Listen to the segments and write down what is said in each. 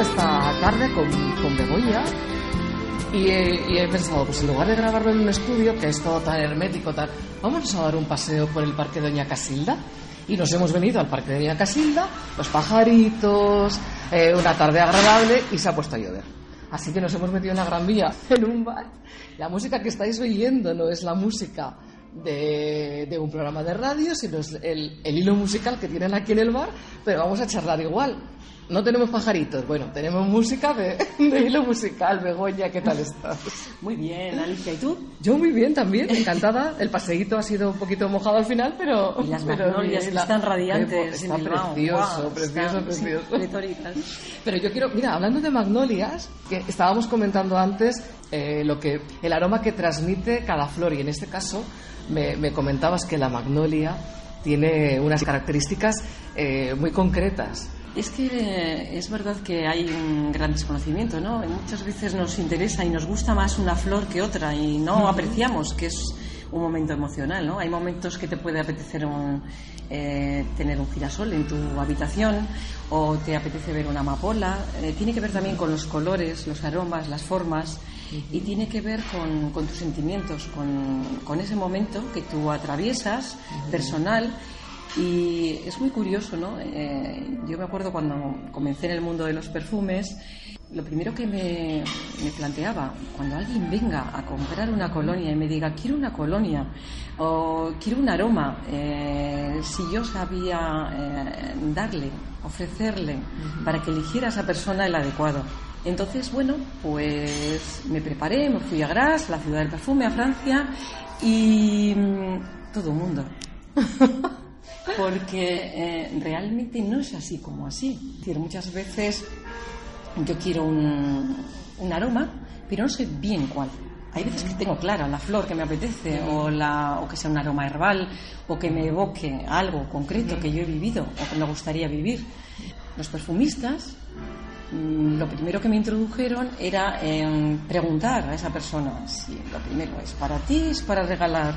Esta tarde con, con Begoña y he, y he pensado, pues en lugar de grabarlo en un estudio, que es todo tan hermético, tal, vamos a dar un paseo por el Parque Doña Casilda. Y nos hemos venido al Parque Doña Casilda, los pajaritos, eh, una tarde agradable y se ha puesto a llover. Así que nos hemos metido en la Gran Vía, en un bar. La música que estáis oyendo no es la música de, de un programa de radio, sino es el, el hilo musical que tienen aquí en el bar, pero vamos a charlar igual. No tenemos pajaritos, bueno, tenemos música de, de hilo musical. Begoña, ¿qué tal estás? Muy bien, Alicia, ¿y tú? Yo muy bien también, encantada. El paseíto ha sido un poquito mojado al final, pero... Y las pero magnolias bien, que están radiantes Está precioso, precioso, están, precioso. Pero yo quiero, mira, hablando de magnolias, que estábamos comentando antes eh, lo que el aroma que transmite cada flor y en este caso me, me comentabas que la magnolia tiene unas características eh, muy concretas. Es que eh, es verdad que hay un gran desconocimiento, ¿no? Muchas veces nos interesa y nos gusta más una flor que otra y no apreciamos que es un momento emocional, ¿no? Hay momentos que te puede apetecer un, eh, tener un girasol en tu habitación o te apetece ver una amapola. Eh, tiene que ver también con los colores, los aromas, las formas y tiene que ver con, con tus sentimientos, con, con ese momento que tú atraviesas personal y es muy curioso, ¿no? Eh, yo me acuerdo cuando comencé en el mundo de los perfumes, lo primero que me, me planteaba, cuando alguien venga a comprar una colonia y me diga, quiero una colonia o quiero un aroma, eh, si yo sabía eh, darle, ofrecerle, para que eligiera a esa persona el adecuado. Entonces, bueno, pues me preparé, me fui a Gras, la ciudad del perfume, a Francia, y mm, todo el mundo. porque eh, realmente no es así como así. Es decir, muchas veces yo quiero un, un aroma, pero no sé bien cuál. Hay veces que tengo clara la flor que me apetece, o, la, o que sea un aroma herbal, o que me evoque algo concreto que yo he vivido o que me gustaría vivir. Los perfumistas lo primero que me introdujeron era em, preguntar a esa persona si lo primero es para ti, es para regalar,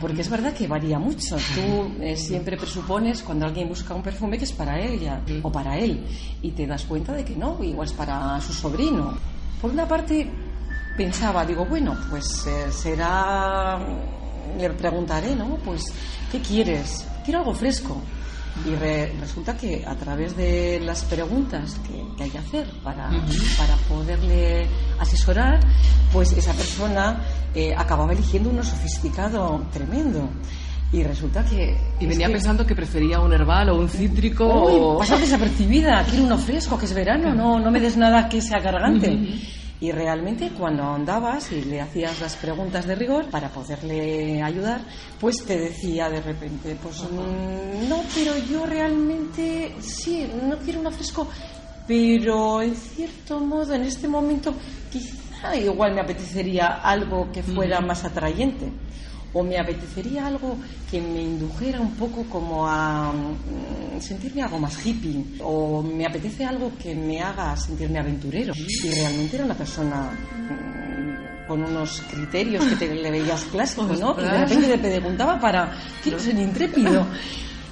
porque es verdad que varía mucho. Tú eh, siempre presupones cuando alguien busca un perfume que es para ella o para él y te das cuenta de que no, igual es para su sobrino. Por una parte pensaba, digo, bueno, pues eh, será, le preguntaré, ¿no? Pues, ¿qué quieres? Quiero algo fresco. Y re- resulta que a través de las preguntas que, que hay que hacer para, para poderle asesorar, pues esa persona eh, acababa eligiendo uno sofisticado tremendo. Y resulta que... Y venía que- pensando que prefería un herbal o un cítrico Uy, o... pasa desapercibida, quiero uno fresco, que es verano, no, no me des nada que sea cargante. Y realmente cuando andabas y le hacías las preguntas de rigor para poderle ayudar, pues te decía de repente, pues mm, no, pero yo realmente sí, no quiero uno fresco, pero en cierto modo en este momento quizá igual me apetecería algo que fuera más atrayente o me apetecería algo que me indujera un poco como a mm, sentirme algo más hippie o me apetece algo que me haga sentirme aventurero y realmente era una persona mm, con unos criterios que te le veías clásicos, ¿no? Y de repente te preguntaba para quiero ser intrépido.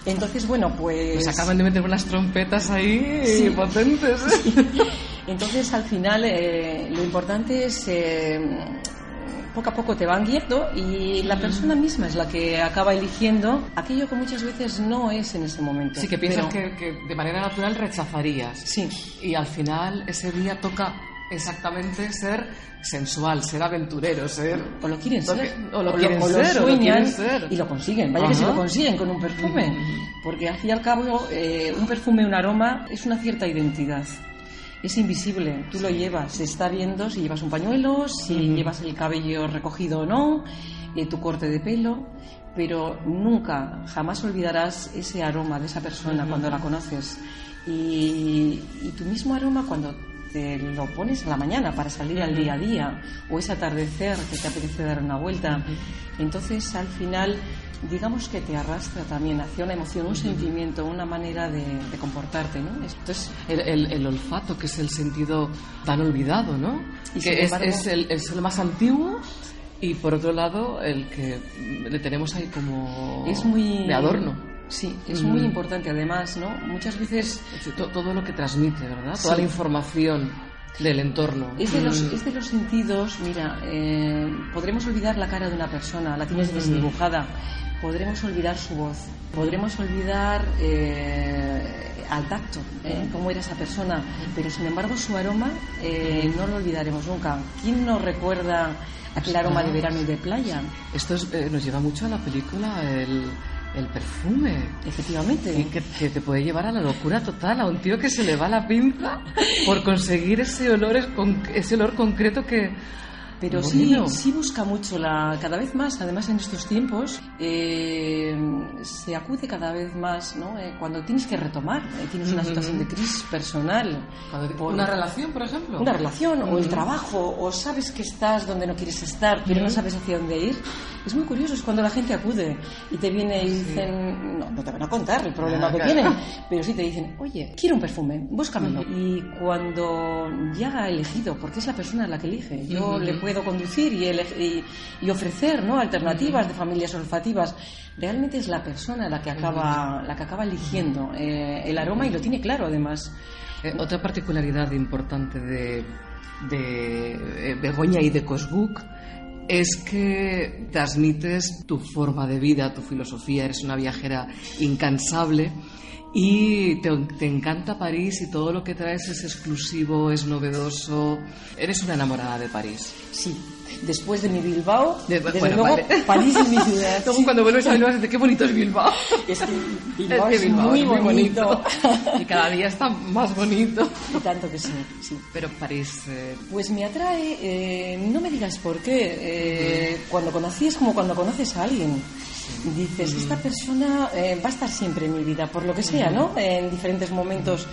Entonces, bueno, pues Pues acaban de meter unas trompetas ahí Sí. potentes. entonces al final eh, lo importante es eh, poco a poco te van guiando y la persona misma es la que acaba eligiendo aquello que muchas veces no es en ese momento. Sí, que piensas Pero- que, que de manera natural rechazarías. Sí, Y al final ese día toca exactamente ser sensual, ser aventurero, ser... o lo quieren Lo ser, que- o lo quieren ser, o lo quieren ser. y lo consiguen. Vaya que si Ajá. lo consiguen con un perfume, porque al fin y al cabo eh, un perfume, un aroma es una cierta identidad. Es invisible, tú lo llevas, se está viendo si llevas un pañuelo, si llevas el cabello recogido o no, eh, tu corte de pelo, pero nunca, jamás olvidarás ese aroma de esa persona cuando la conoces. Y, y tu mismo aroma cuando te lo pones a la mañana para salir al día a día o ese atardecer que te apetece dar una vuelta. Entonces, al final, digamos que te arrastra también hacia una emoción, un sentimiento, una manera de, de comportarte, ¿no? Entonces, el, el- el olfato, que es el sentido tan olvidado, ¿no? Y que es, el, es el más antiguo y por otro lado el que le tenemos ahí como Es muy... de adorno. Sí, es Mm. muy importante además, ¿no? Muchas veces todo lo que transmite, ¿verdad? Sí. Toda la información del entorno. Es de, los, Mm. es de los sentidos, mira, eh, podremos olvidar la cara de una persona, la tienes desdibujada, podremos olvidar su voz, podremos olvidar eh, al tacto, eh, cómo era esa persona, pero sin embargo su aroma eh, no lo olvidaremos nunca. ¿Quién no recuerda aquel aroma de verano y de playa? Esto es, eh, nos lleva mucho a la película, el, el perfume. Efectivamente. Y que, que te puede llevar a la locura total, a un tío que se le va la pinza por conseguir ese olor, ese olor concreto que... Pero sí, Bueno. sí busca mucho la, cada vez más, además en estos tiempos, eh, se acude cada vez más, ¿no? Eh, cuando tienes que retomar, eh, tienes una situación de crisis personal, por- Una relación, por ejemplo. una relación o el trabajo, o sabes que estás donde no quieres estar, pero no sabes hacia dónde ir. Es muy curioso, es cuando la gente acude y te viene y dicen, no, no te van a contar el problema Ah, que claro. tienen, pero sí te dicen, oye, quiero un perfume, búscamelo. Y cuando ya ha elegido, porque es la persona la que elige, yo le puedo conducir y, y- y ofrecer ¿no? alternativas de familias olfativas, realmente es la persona la que acaba, la que acaba eligiendo eh, el aroma y lo tiene claro además. Eh, otra particularidad importante de, de eh, Begoña y de Cosbook es que transmites tu forma de vida, tu filosofía, eres una viajera incansable y te, encanta París y todo lo que traes es exclusivo, es novedoso, eres una enamorada de París. Sí, después de mi Bilbao, De- desde bueno, luego vale. París es mi ciudad. Luego cuando vuelves a Bilbao dices, qué bonito es Bilbao. Es que Bilbao que es, Bilbao muy es bonito. y cada día está más bonito. y tanto que sí, sí. Pero París... eh, Pues me atrae, eh, no me digas por qué, eh, cuando conocí es como cuando conoces a alguien. Dices, esta persona eh, va a estar siempre en mi vida, por lo que sea, ¿no? En diferentes momentos.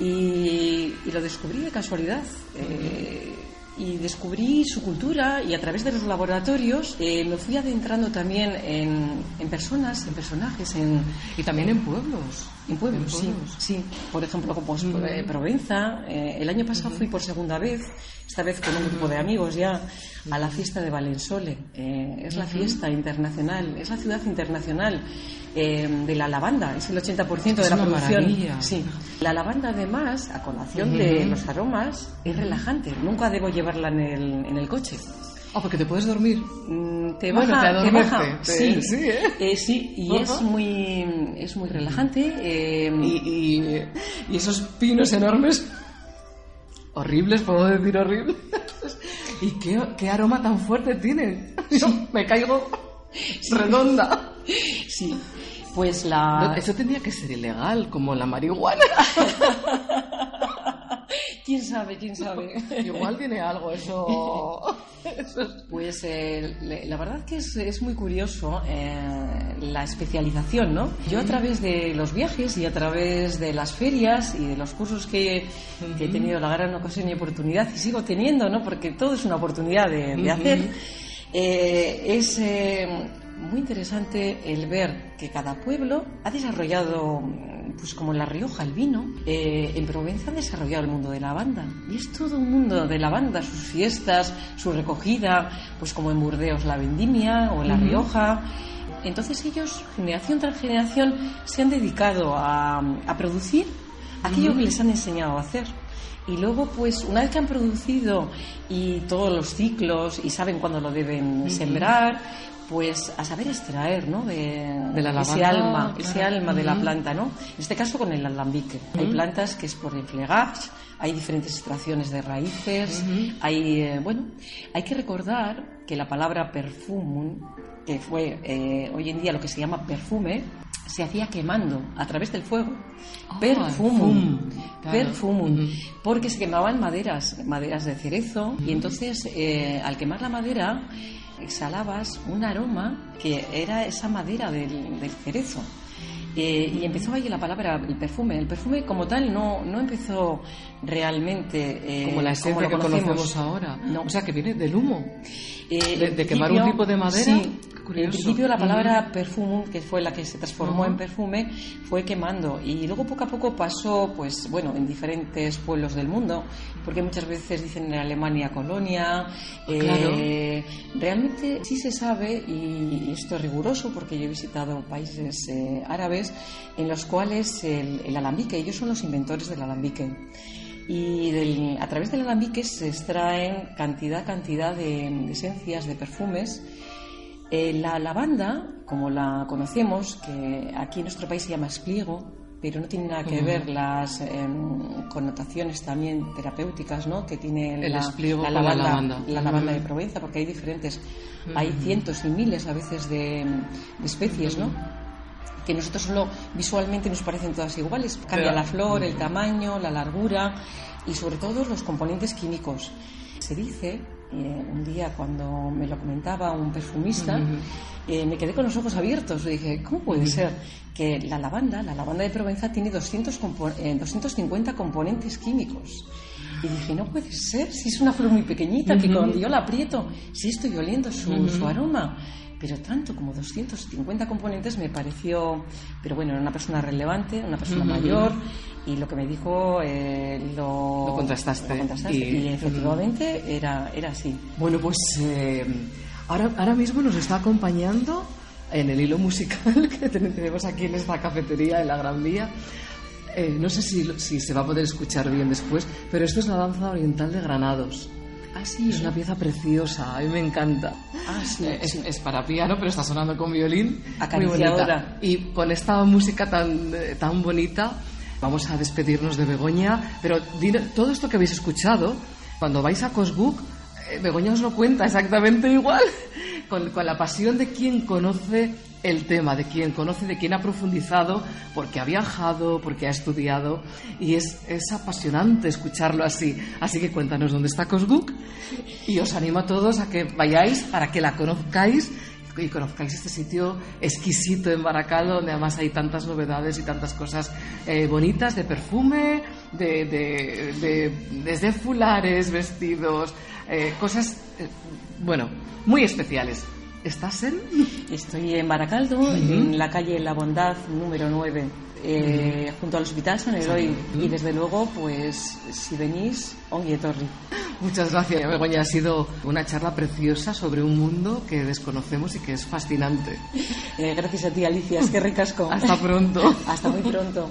Y, y lo descubrí de casualidad. eh, y descubrí su cultura y a través de los laboratorios eh, me fui adentrando también en, en personas, en personajes, en, y también en pueblos. en pueblos, En sí, pueblos. sí. Por ejemplo, como pues, eh, Provenza. eh, el año pasado fui por segunda vez, esta vez con un grupo de amigos ya, a la fiesta de Valensole. Eh, es la fiesta internacional, es la ciudad internacional eh, de la lavanda, es el 80% de la producción. maravilla. Sí. La lavanda, además, a colación de los aromas, es relajante. Nunca debo llevarla en el, en el coche. Ah, porque te puedes dormir. Mm, Te Bueno, baja, te te adormece, baja. te- sí, sí, ¿eh? Eh, sí, y es muy, es muy relajante. eh, Y, y- y esos pinos enormes, horribles, puedo decir horribles. ¿Y qué, qué aroma tan fuerte tienen? Yo me caigo redonda. Sí, pues la... Eso tendría que ser ilegal, como la marihuana. ¿Quién sabe? ¿Quién sabe? Igual tiene algo eso. eso es- Pues eh, la verdad que es, es muy curioso eh, la especialización, ¿no? Yo a través de los viajes y a través de las ferias y de los cursos que, que he tenido la gran ocasión y oportunidad y sigo teniendo, ¿no? Porque todo es una oportunidad de, de hacer. eh, es eh, muy interesante el ver que cada pueblo ha desarrollado, pues como en La Rioja, el vino, eh, en Provenza han desarrollado el mundo de la banda. Y es todo un mundo de la banda, sus fiestas, su recogida, pues como en Burdeos la vendimia o en La Rioja. Entonces ellos, generación tras generación, se han dedicado a, a producir aquello que les han enseñado a hacer. Y luego, pues, una vez que han producido y todos los ciclos y saben cuándo lo deben sembrar, pues a saber extraer, ¿no? De, De la ese alma, ese alma de la planta, ¿no? En este caso con el alambique. Hay plantas que es por el flegage, hay diferentes extracciones de raíces, hay, eh, bueno, hay que recordar que la palabra perfumum, que fue eh, hoy en día lo que se llama perfume, se hacía quemando a través del fuego. Ah, perfumum. claro. Porque se quemaban maderas, maderas de cerezo, y entonces eh, al quemar la madera exhalabas un aroma que era esa madera del, del cerezo. Eh, y empezó ahí la palabra, el perfume. El perfume como tal no, no empezó realmente eh, como la esencia que conocemos ahora. No. O sea, que viene del humo. Eh, de, quemar un tipo de madera. Sí, en principio la palabra perfumum, que fue la que se transformó en perfume, fue quemando y luego poco a poco pasó, pues bueno, en diferentes pueblos del mundo, porque muchas veces dicen en Alemania colonia. Eh, realmente sí se sabe, y esto es riguroso porque yo he visitado países eh, árabes en los cuales el, el alambique, ellos son los inventores del alambique y a través del alambique se extraen cantidad, cantidad de, esencias, de perfumes. Eh, la lavanda, como la conocemos, que aquí en nuestro país se llama espliego, pero no tiene nada que ver las em, connotaciones también terapéuticas ¿no? que tiene El la, la, lavanda, la, lavanda, de Provenza, porque hay diferentes, hay cientos y miles a veces de, especies, ¿no? que nosotros solo visualmente nos parecen todas iguales. Cambia la flor, el tamaño, la largura y sobre todo los componentes químicos. Se dice, eh, un día cuando me lo comentaba un perfumista, eh, me quedé con los ojos abiertos. Dije, ¿cómo puede ser que la lavanda, la lavanda de Provenza, tiene 200 250 eh, componentes químicos? Y dije, no puede ser, si es una flor muy pequeñita, que cuando yo la aprieto, si estoy oliendo su, su aroma. Pero tanto como 250 componentes me pareció, pero bueno, era una persona relevante, una persona mayor, y lo que me dijo eh, lo, contrastaste. y, efectivamente era, era así. Bueno, pues eh, ahora, ahora mismo nos está acompañando en el hilo musical que tenemos aquí en esta cafetería de la Gran Vía. Eh, no sé si, si se va a poder escuchar bien después, pero esto es la danza oriental de Granados. Ah, sí. Es una pieza preciosa, a mí me encanta. Ah, sí. Eh, es, para piano, pero está sonando con violín. Muy bonita. Y con esta música tan, eh, tan bonita, vamos a despedirnos de Begoña. Pero todo esto que habéis escuchado, cuando vais a Cosbook, eh, Begoña os lo cuenta exactamente igual, con, la pasión de quien conoce el tema, de quien conoce, de quien ha profundizado, porque ha viajado, porque ha estudiado, y es, es apasionante escucharlo así. Así que cuéntanos dónde está Cosbook y os animo a todos a que vayáis para que la conozcáis y conozcáis este sitio exquisito en Baracaldo, donde además hay tantas novedades y tantas cosas eh, bonitas de perfume, de, desde fulares, vestidos, eh, cosas, eh, bueno, muy especiales. ¿Estás en? Estoy en Baracaldo, en la calle La Bondad número 9, eh, junto al Hospital San Eloy. Y desde luego, pues, si venís, Torri. Muchas gracias, Begoña. Ha sido una charla preciosa sobre un mundo que desconocemos y que es fascinante. Eh, gracias a ti, Alicia. Es que ricasco. Hasta pronto. Hasta muy pronto.